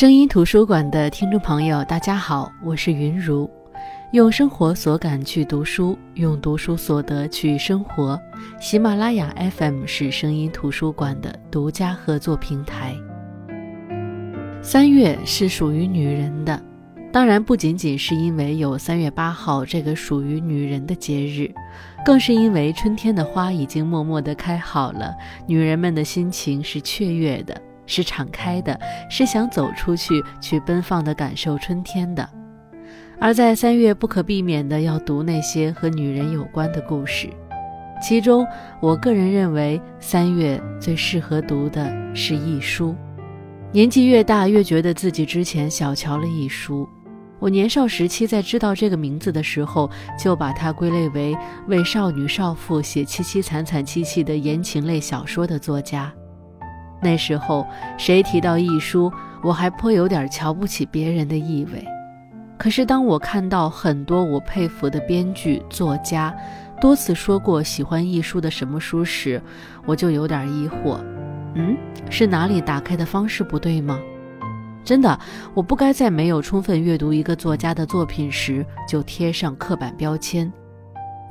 声音图书馆的听众朋友，大家好，我是云如。用生活所感去读书，用读书所得去生活。喜马拉雅 FM 是声音图书馆的独家合作平台。三月是属于女人的，当然不仅仅是因为有三月八号这个属于女人的节日，更是因为春天的花已经默默地开好了，女人们的心情是雀跃的。是敞开的，是想走出去，去奔放的感受春天的。而在三月，不可避免的要读那些和女人有关的故事。其中，我个人认为三月最适合读的是一书。年纪越大，越觉得自己之前小瞧了一书。我年少时期在知道这个名字的时候，就把它归类为为少女少妇写凄凄惨惨戚戚的言情类小说的作家。那时候，谁提到易书，我还颇有点瞧不起别人的意味。可是，当我看到很多我佩服的编剧、作家多次说过喜欢易书的什么书时，我就有点疑惑：嗯，是哪里打开的方式不对吗？真的，我不该在没有充分阅读一个作家的作品时就贴上刻板标签。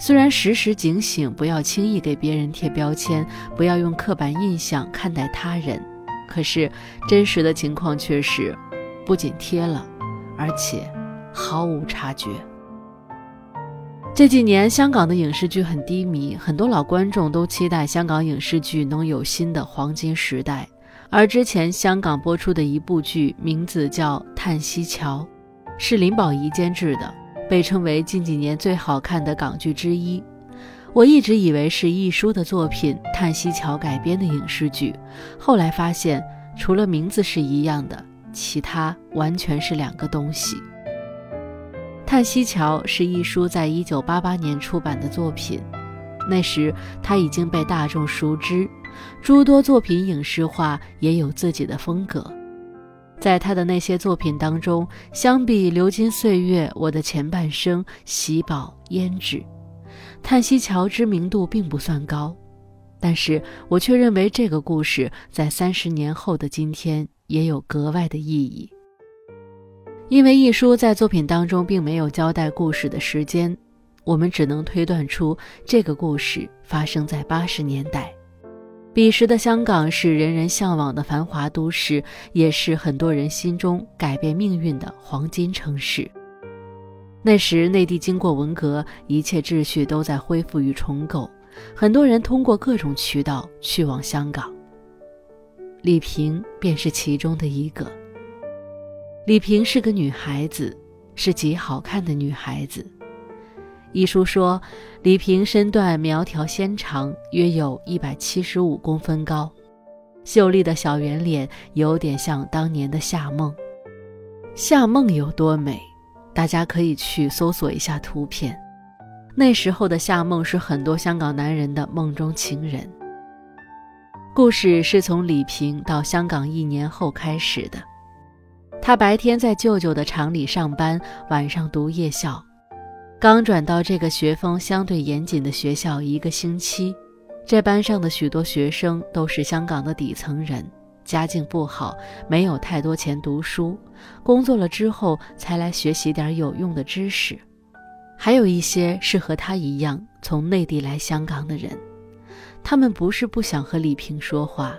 虽然时时警醒，不要轻易给别人贴标签，不要用刻板印象看待他人，可是真实的情况却是，不仅贴了，而且毫无察觉。这几年香港的影视剧很低迷，很多老观众都期待香港影视剧能有新的黄金时代。而之前香港播出的一部剧，名字叫《叹息桥》，是林保怡监制的。被称为近几年最好看的港剧之一，我一直以为是亦舒的作品《叹息桥》改编的影视剧，后来发现除了名字是一样的，其他完全是两个东西。《叹息桥》是亦舒在一九八八年出版的作品，那时他已经被大众熟知，诸多作品影视化，也有自己的风格。在他的那些作品当中，相比《流金岁月》，我的前半生、喜宝、胭脂，《叹息桥》知名度并不算高，但是我却认为这个故事在三十年后的今天也有格外的意义。因为一书在作品当中并没有交代故事的时间，我们只能推断出这个故事发生在八十年代。彼时的香港是人人向往的繁华都市，也是很多人心中改变命运的黄金城市。那时内地经过文革，一切秩序都在恢复与重构，很多人通过各种渠道去往香港。李萍便是其中的一个。李萍是个女孩子，是极好看的女孩子。一书说，李萍身段苗条纤长，约有一百七十五公分高，秀丽的小圆脸有点像当年的夏梦。夏梦有多美？大家可以去搜索一下图片。那时候的夏梦是很多香港男人的梦中情人。故事是从李萍到香港一年后开始的。她白天在舅舅的厂里上班，晚上读夜校。刚转到这个学风相对严谨的学校一个星期，这班上的许多学生都是香港的底层人，家境不好，没有太多钱读书，工作了之后才来学习点有用的知识。还有一些是和他一样从内地来香港的人，他们不是不想和李萍说话，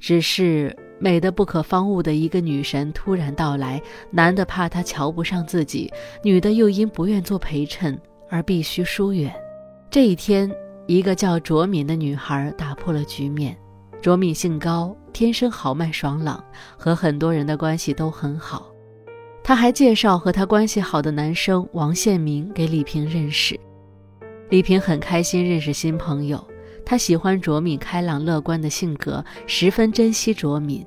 只是。美的不可方物的一个女神突然到来，男的怕她瞧不上自己，女的又因不愿做陪衬而必须疏远。这一天，一个叫卓敏的女孩打破了局面。卓敏姓高，天生豪迈爽朗，和很多人的关系都很好。她还介绍和她关系好的男生王宪明给李萍认识。李萍很开心认识新朋友。他喜欢卓敏开朗乐观的性格，十分珍惜卓敏。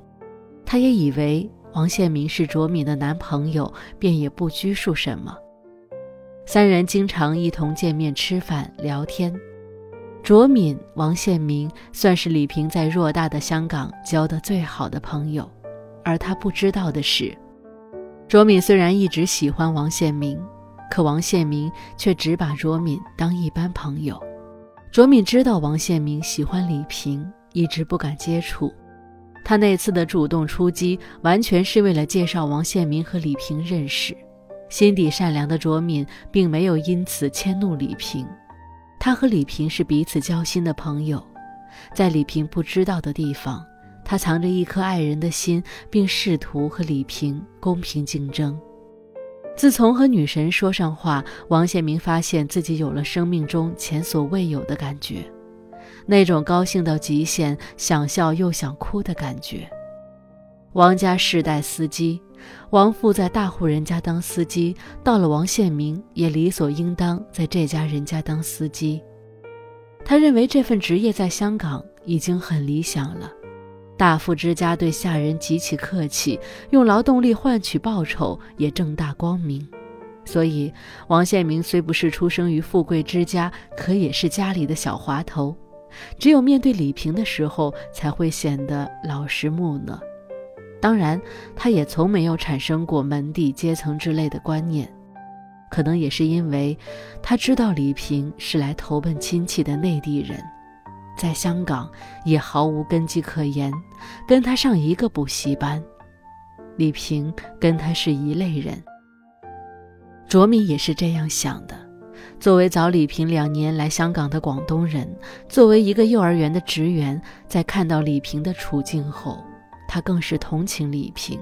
他也以为王宪明是卓敏的男朋友，便也不拘束什么。三人经常一同见面吃饭聊天。卓敏、王宪明算是李萍在偌大的香港交的最好的朋友。而他不知道的是，卓敏虽然一直喜欢王宪明，可王宪明却只把卓敏当一般朋友。卓敏知道王宪明喜欢李萍，一直不敢接触。他那次的主动出击，完全是为了介绍王宪民和李平认识。心底善良的卓敏并没有因此迁怒李平，他和李平是彼此交心的朋友，在李平不知道的地方，他藏着一颗爱人的心，并试图和李平公平竞争。自从和女神说上话，王献民发现自己有了生命中前所未有的感觉，那种高兴到极限、想笑又想哭的感觉。王家世代司机，王父在大户人家当司机，到了王献民也理所应当在这家人家当司机。他认为这份职业在香港已经很理想了。大富之家对下人极其客气，用劳动力换取报酬也正大光明。所以，王宪明虽不是出生于富贵之家，可也是家里的小滑头。只有面对李平的时候，才会显得老实木讷。当然，他也从没有产生过门第阶层之类的观念，可能也是因为他知道李平是来投奔亲戚的内地人，在香港也毫无根基可言，跟他上一个补习班。李平跟他是一类人。卓敏也是这样想的。作为早李平两年来香港的广东人，作为一个幼儿园的职员，在看到李平的处境后。他更是同情李平。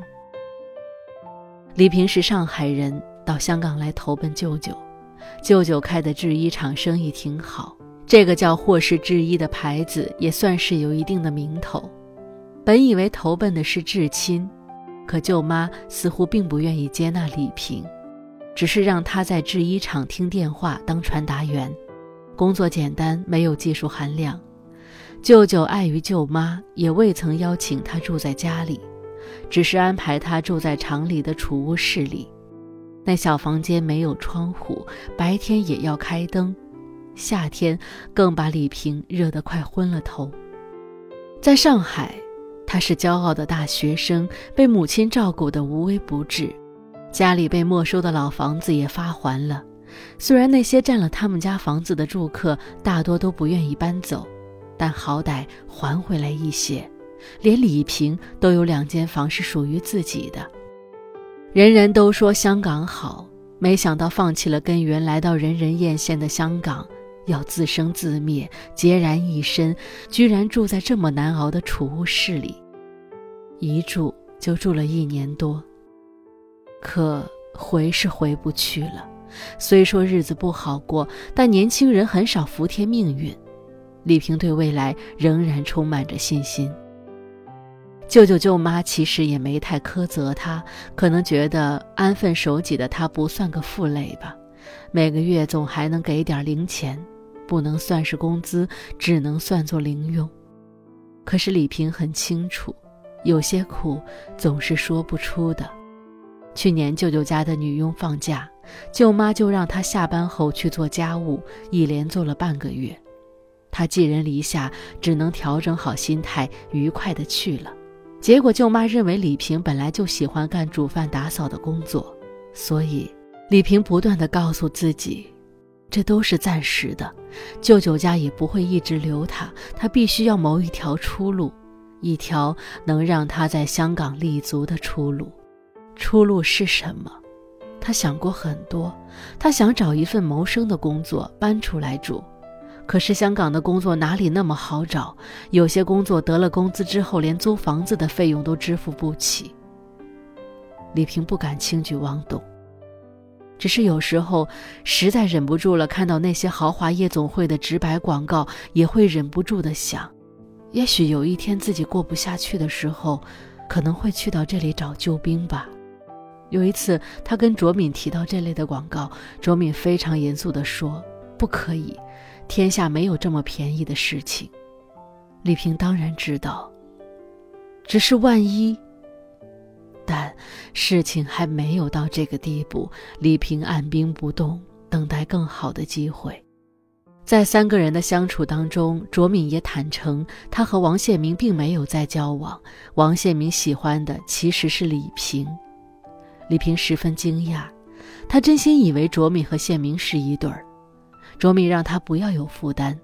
李平是上海人，到香港来投奔舅舅。舅舅开的制衣厂生意挺好，这个叫霍氏制衣的牌子也算是有一定的名头。本以为投奔的是至亲，可舅妈似乎并不愿意接纳李平，只是让他在制衣厂听电话当传达员，工作简单，没有技术含量。舅舅碍于舅妈，也未曾邀请他住在家里，只是安排他住在厂里的储物室里。那小房间没有窗户，白天也要开灯，夏天更把李平热得快昏了头。在上海，他是骄傲的大学生，被母亲照顾得无微不至，家里被没收的老房子也发还了。虽然那些占了他们家房子的住客大多都不愿意搬走。但好歹还回来一些，连李平都有两间房是属于自己的。人人都说香港好，没想到放弃了根源，来到人人艳羡的香港，要自生自灭，孑然一身，居然住在这么难熬的储物室里，一住就住了一年多。可回是回不去了，虽说日子不好过，但年轻人很少服帖命运。李平对未来仍然充满着信心。舅舅舅妈其实也没太苛责他，可能觉得安分守己的他不算个负累吧，每个月总还能给点零钱，不能算是工资，只能算作零用。可是李平很清楚，有些苦总是说不出的。去年舅舅家的女佣放假，舅妈就让她下班后去做家务，一连做了半个月。她寄人篱下，只能调整好心态，愉快地去了。结果舅妈认为李平本来就喜欢干煮饭打扫的工作，所以李平不断地告诉自己，这都是暂时的，舅舅家也不会一直留他，他必须要谋一条出路，一条能让他在香港立足的出路。出路是什么？他想过很多，他想找一份谋生的工作，搬出来住。可是香港的工作哪里那么好找？有些工作得了工资之后，连租房子的费用都支付不起。李平不敢轻举妄动，只是有时候实在忍不住了，看到那些豪华夜总会的直白广告，也会忍不住的想：也许有一天自己过不下去的时候，可能会去到这里找救兵吧。有一次，他跟卓敏提到这类的广告，卓敏非常严肃地说：“不可以。”天下没有这么便宜的事情，李平当然知道。只是万一，但事情还没有到这个地步。李平按兵不动，等待更好的机会。在三个人的相处当中，卓敏也坦诚，他和王宪明并没有在交往。王宪明喜欢的其实是李平。李平十分惊讶，他真心以为卓敏和宪明是一对儿。卓敏让他不要有负担，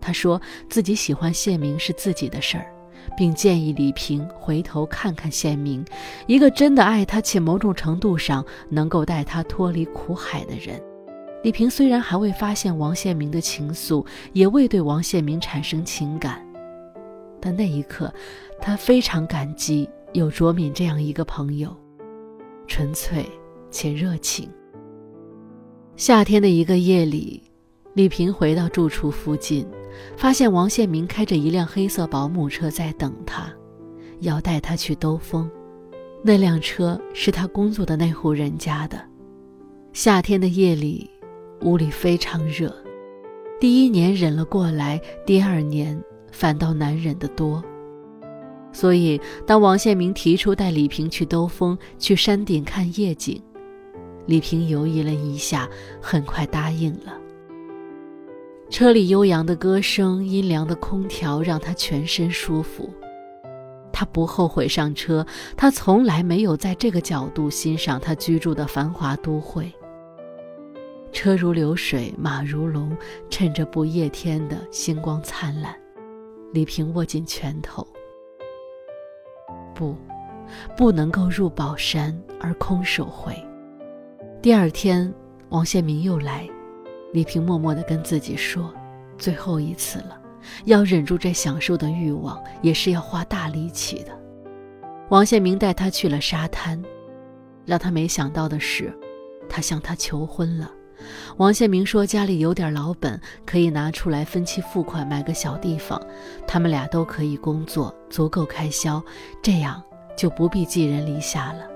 他说自己喜欢谢明是自己的事儿，并建议李平回头看看宪明，一个真的爱他且某种程度上能够带他脱离苦海的人。李平虽然还未发现王宪明的情愫，也未对王宪明产生情感，但那一刻，他非常感激有卓敏这样一个朋友，纯粹且热情。夏天的一个夜里，李平回到住处附近。发现王宪明开着一辆黑色保姆车在等他，要带他去兜风。那辆车是他工作的那户人家的。夏天的夜里，屋里非常热。第一年忍了过来，第二年反倒难忍得多。所以，当王宪明提出带李平去兜风、去山顶看夜景，李平犹豫了一下，很快答应了。车里悠扬的歌声，阴凉的空调让他全身舒服。他不后悔上车，他从来没有在这个角度欣赏他居住的繁华都会。车如流水，马如龙，趁着不夜天的星光灿烂，李平握紧拳头。不，不能够入宝山而空手回。第二天，王宪明又来。李平默默地跟自己说：“最后一次了，要忍住这享受的欲望，也是要花大力气的。”王宪明带他去了沙滩，让他没想到的是，他向他求婚了。王宪明说家里有点老本，可以拿出来分期付款买个小地方，他们俩都可以工作，足够开销，这样就不必寄人篱下了。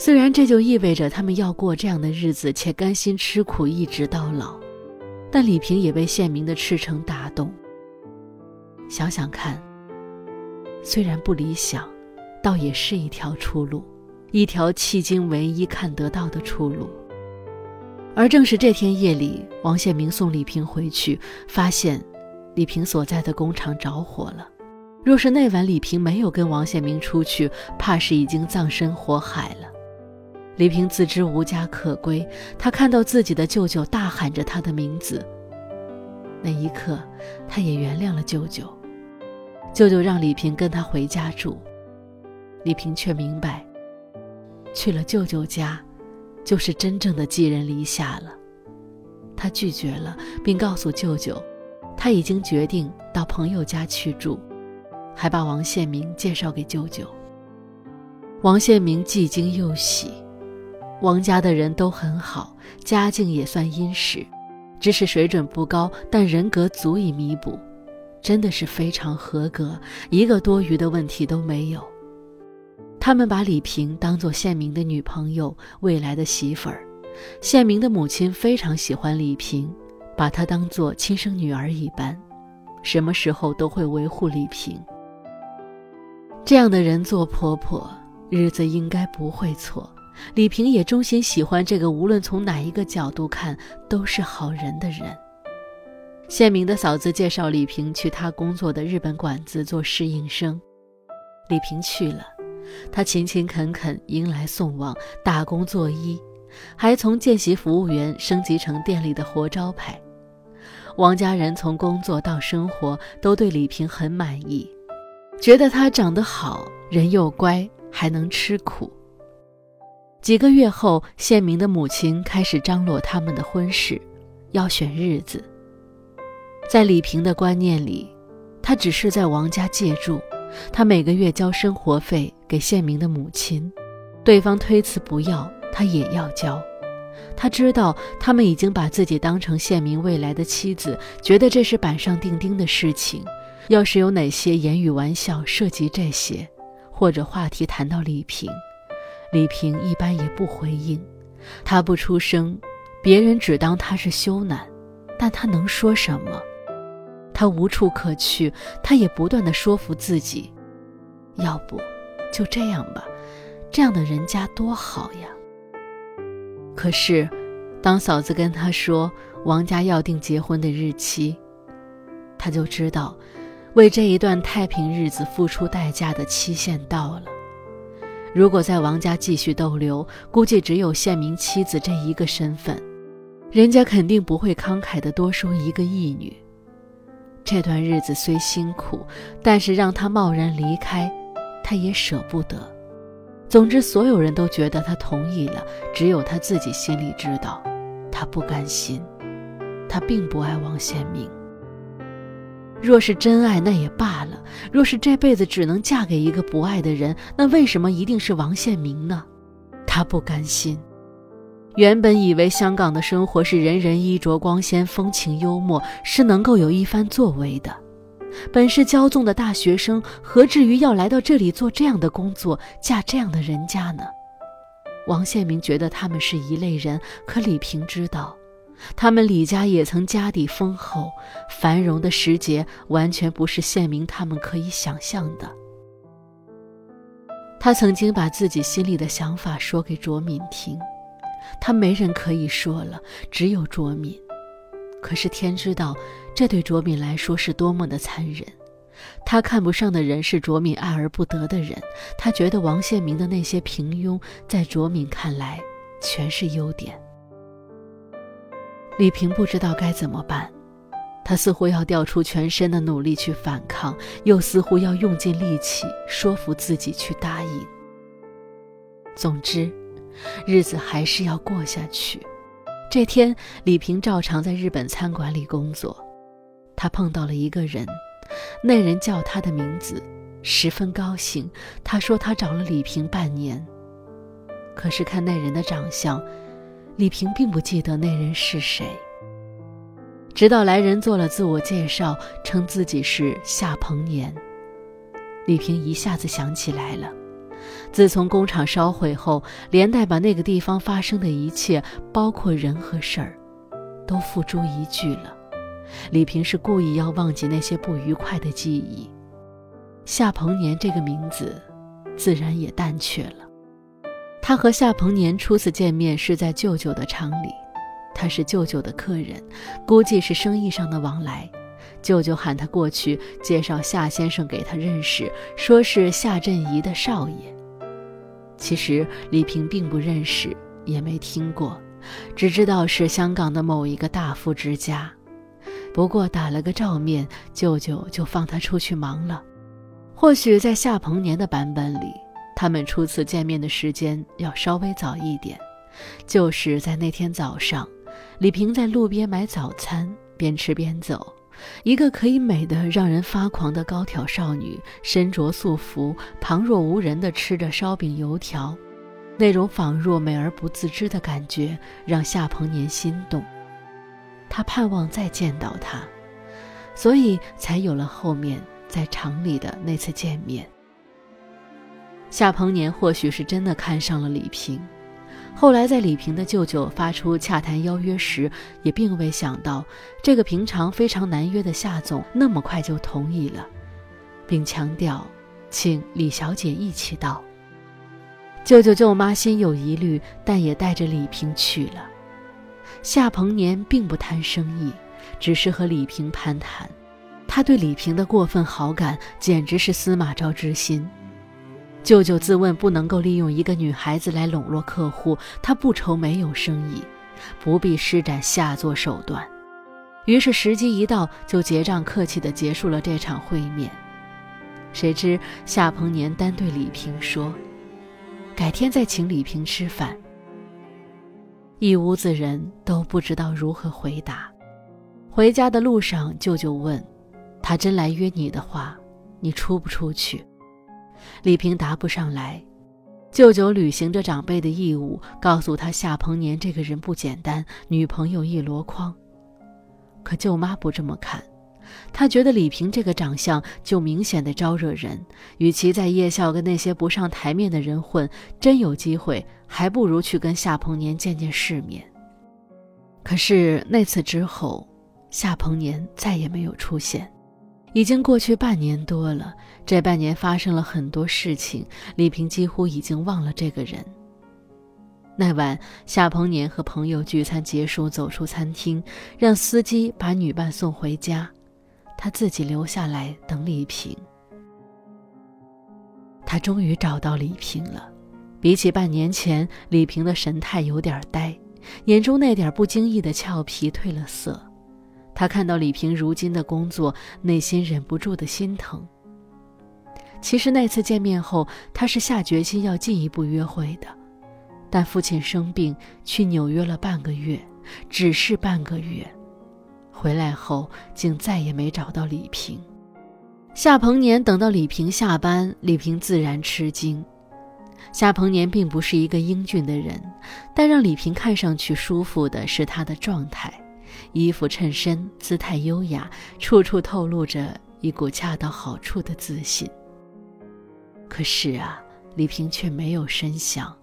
虽然这就意味着他们要过这样的日子，且甘心吃苦一直到老，但李平也被宪明的赤诚打动。想想看，虽然不理想，倒也是一条出路，一条迄今唯一看得到的出路。而正是这天夜里，王宪明送李平回去，发现李平所在的工厂着火了。若是那晚李平没有跟王宪明出去，怕是已经葬身火海了。李平自知无家可归，他看到自己的舅舅大喊着他的名字，那一刻，他也原谅了舅舅。舅舅让李平跟他回家住，李平却明白，去了舅舅家，就是真正的寄人篱下了。他拒绝了，并告诉舅舅，他已经决定到朋友家去住，还把王宪明介绍给舅舅。王宪明既惊又喜。王家的人都很好，家境也算殷实，知识水准不高，但人格足以弥补，真的是非常合格，一个多余的问题都没有。他们把李平当做宪明的女朋友，未来的媳妇儿。宪明的母亲非常喜欢李平，把她当做亲生女儿一般，什么时候都会维护李平。这样的人做婆婆，日子应该不会错。李平也衷心喜欢这个无论从哪一个角度看都是好人的人。宪明的嫂子介绍李平去他工作的日本馆子做侍应生，李平去了，他勤勤恳恳迎来送往，打工作揖，还从见习服务员升级成店里的活招牌。王家人从工作到生活都对李平很满意，觉得他长得好，人又乖，还能吃苦。几个月后，宪明的母亲开始张罗他们的婚事，要选日子。在李平的观念里，他只是在王家借住，他每个月交生活费给宪明的母亲，对方推辞不要，他也要交。他知道他们已经把自己当成宪明未来的妻子，觉得这是板上钉钉的事情。要是有哪些言语玩笑涉及这些，或者话题谈到李平，李平一般也不回应，他不出声，别人只当他是羞赧，但他能说什么？他无处可去，他也不断的说服自己，要不就这样吧，这样的人家多好呀。可是，当嫂子跟他说王家要定结婚的日期，他就知道，为这一段太平日子付出代价的期限到了。如果在王家继续逗留，估计只有宪明妻子这一个身份，人家肯定不会慷慨的多收一个义女。这段日子虽辛苦，但是让他贸然离开，他也舍不得。总之，所有人都觉得他同意了，只有他自己心里知道，他不甘心。他并不爱王宪明。若是真爱，那也罢了；若是这辈子只能嫁给一个不爱的人，那为什么一定是王献明呢？他不甘心。原本以为香港的生活是人人衣着光鲜、风情幽默，是能够有一番作为的。本是骄纵的大学生，何至于要来到这里做这样的工作，嫁这样的人家呢？王献明觉得他们是一类人，可李平知道。他们李家也曾家底丰厚，繁荣的时节完全不是宪明他们可以想象的。他曾经把自己心里的想法说给卓敏听，他没人可以说了，只有卓敏。可是天知道，这对卓敏来说是多么的残忍。他看不上的人是卓敏爱而不得的人，他觉得王宪明的那些平庸，在卓敏看来全是优点。李平不知道该怎么办，他似乎要调出全身的努力去反抗，又似乎要用尽力气说服自己去答应。总之，日子还是要过下去。这天，李平照常在日本餐馆里工作，他碰到了一个人，那人叫他的名字，十分高兴。他说他找了李平半年，可是看那人的长相。李平并不记得那人是谁，直到来人做了自我介绍，称自己是夏鹏年。李平一下子想起来了，自从工厂烧毁后，连带把那个地方发生的一切，包括人和事儿，都付诸一炬了。李平是故意要忘记那些不愉快的记忆，夏鹏年这个名字，自然也淡却了。他和夏鹏年初次见面是在舅舅的厂里，他是舅舅的客人，估计是生意上的往来。舅舅喊他过去介绍夏先生给他认识，说是夏振仪的少爷。其实李平并不认识，也没听过，只知道是香港的某一个大富之家。不过打了个照面，舅舅就放他出去忙了。或许在夏鹏年的版本里。他们初次见面的时间要稍微早一点，就是在那天早上，李平在路边买早餐，边吃边走。一个可以美得让人发狂的高挑少女，身着素服，旁若无人地吃着烧饼油条，那种仿若美而不自知的感觉，让夏鹏年心动。他盼望再见到她，所以才有了后面在厂里的那次见面。夏鹏年或许是真的看上了李平，后来在李平的舅舅发出洽谈邀约时，也并未想到这个平常非常难约的夏总那么快就同意了，并强调请李小姐一起到。舅舅舅妈心有疑虑，但也带着李平去了。夏鹏年并不谈生意，只是和李平攀谈，他对李平的过分好感简直是司马昭之心。舅舅自问不能够利用一个女孩子来笼络客户，他不愁没有生意，不必施展下作手段。于是时机一到，就结账客气地结束了这场会面。谁知夏鹏年单对李平说：“改天再请李平吃饭。”一屋子人都不知道如何回答。回家的路上，舅舅问：“他真来约你的话，你出不出去？”李平答不上来，舅舅履行着长辈的义务，告诉他夏鹏年这个人不简单，女朋友一箩筐。可舅妈不这么看，她觉得李平这个长相就明显的招惹人，与其在夜校跟那些不上台面的人混，真有机会，还不如去跟夏鹏年见见世面。可是那次之后，夏鹏年再也没有出现。已经过去半年多了，这半年发生了很多事情，李平几乎已经忘了这个人。那晚，夏鹏年和朋友聚餐结束，走出餐厅，让司机把女伴送回家，他自己留下来等李平。他终于找到李平了，比起半年前，李平的神态有点呆，眼中那点不经意的俏皮褪了色。他看到李萍如今的工作，内心忍不住的心疼。其实那次见面后，他是下决心要进一步约会的，但父亲生病去纽约了半个月，只是半个月，回来后竟再也没找到李萍。夏鹏年等到李萍下班，李萍自然吃惊。夏鹏年并不是一个英俊的人，但让李萍看上去舒服的是他的状态，衣服衬身姿态优雅，处处透露着一股恰到好处的自信。可是啊，李萍却没有深想，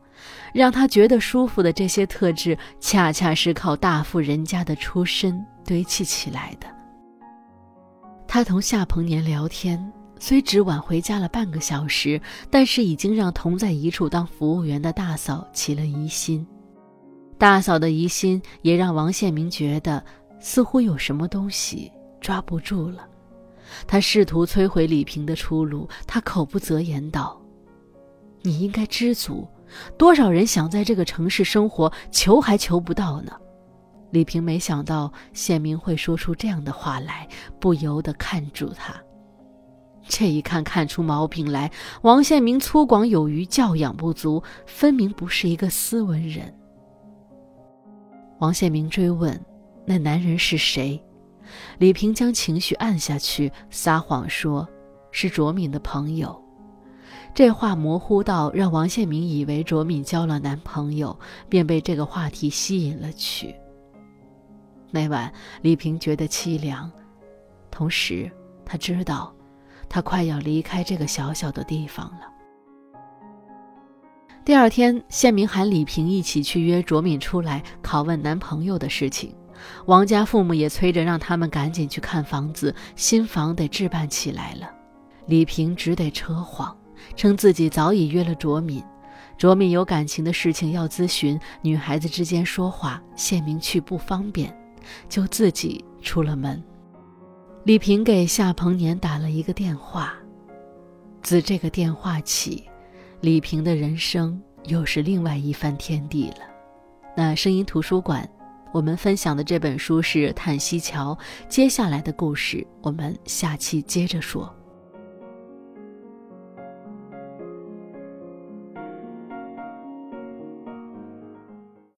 让她觉得舒服的这些特质，恰恰是靠大富人家的出身堆砌起来的。她同夏鹏年聊天，虽只晚回家了半个小时，但是已经让同在一处当服务员的大嫂起了疑心。大嫂的疑心也让王宪明觉得，似乎有什么东西抓不住了。他试图摧毁李萍的出路，他口不择言道：“你应该知足，多少人想在这个城市生活，求还求不到呢。”李萍没想到宪明会说出这样的话来，不由得看住他。这一看看出毛病来，王宪明粗犷有余，教养不足，分明不是一个斯文人。王宪明追问：“那男人是谁？”李萍将情绪按下去，撒谎说：“是卓敏的朋友。”这话模糊到让王宪明以为卓敏交了男朋友，便被这个话题吸引了去。那晚，李萍觉得凄凉，同时，她知道，她快要离开这个小小的地方了。第二天，宪明喊李萍一起去约卓敏出来拷问男朋友的事情。王家父母也催着让他们赶紧去看房子，新房得置办起来了。李萍只得扯谎，称自己早已约了卓敏，卓敏有感情的事情要咨询，女孩子之间说话，谢明去不方便，就自己出了门。李萍给夏鹏年打了一个电话，自这个电话起，李平的人生又是另外一番天地了。那声音图书馆。我们分享的这本书是《叹息桥》，接下来的故事我们下期接着说。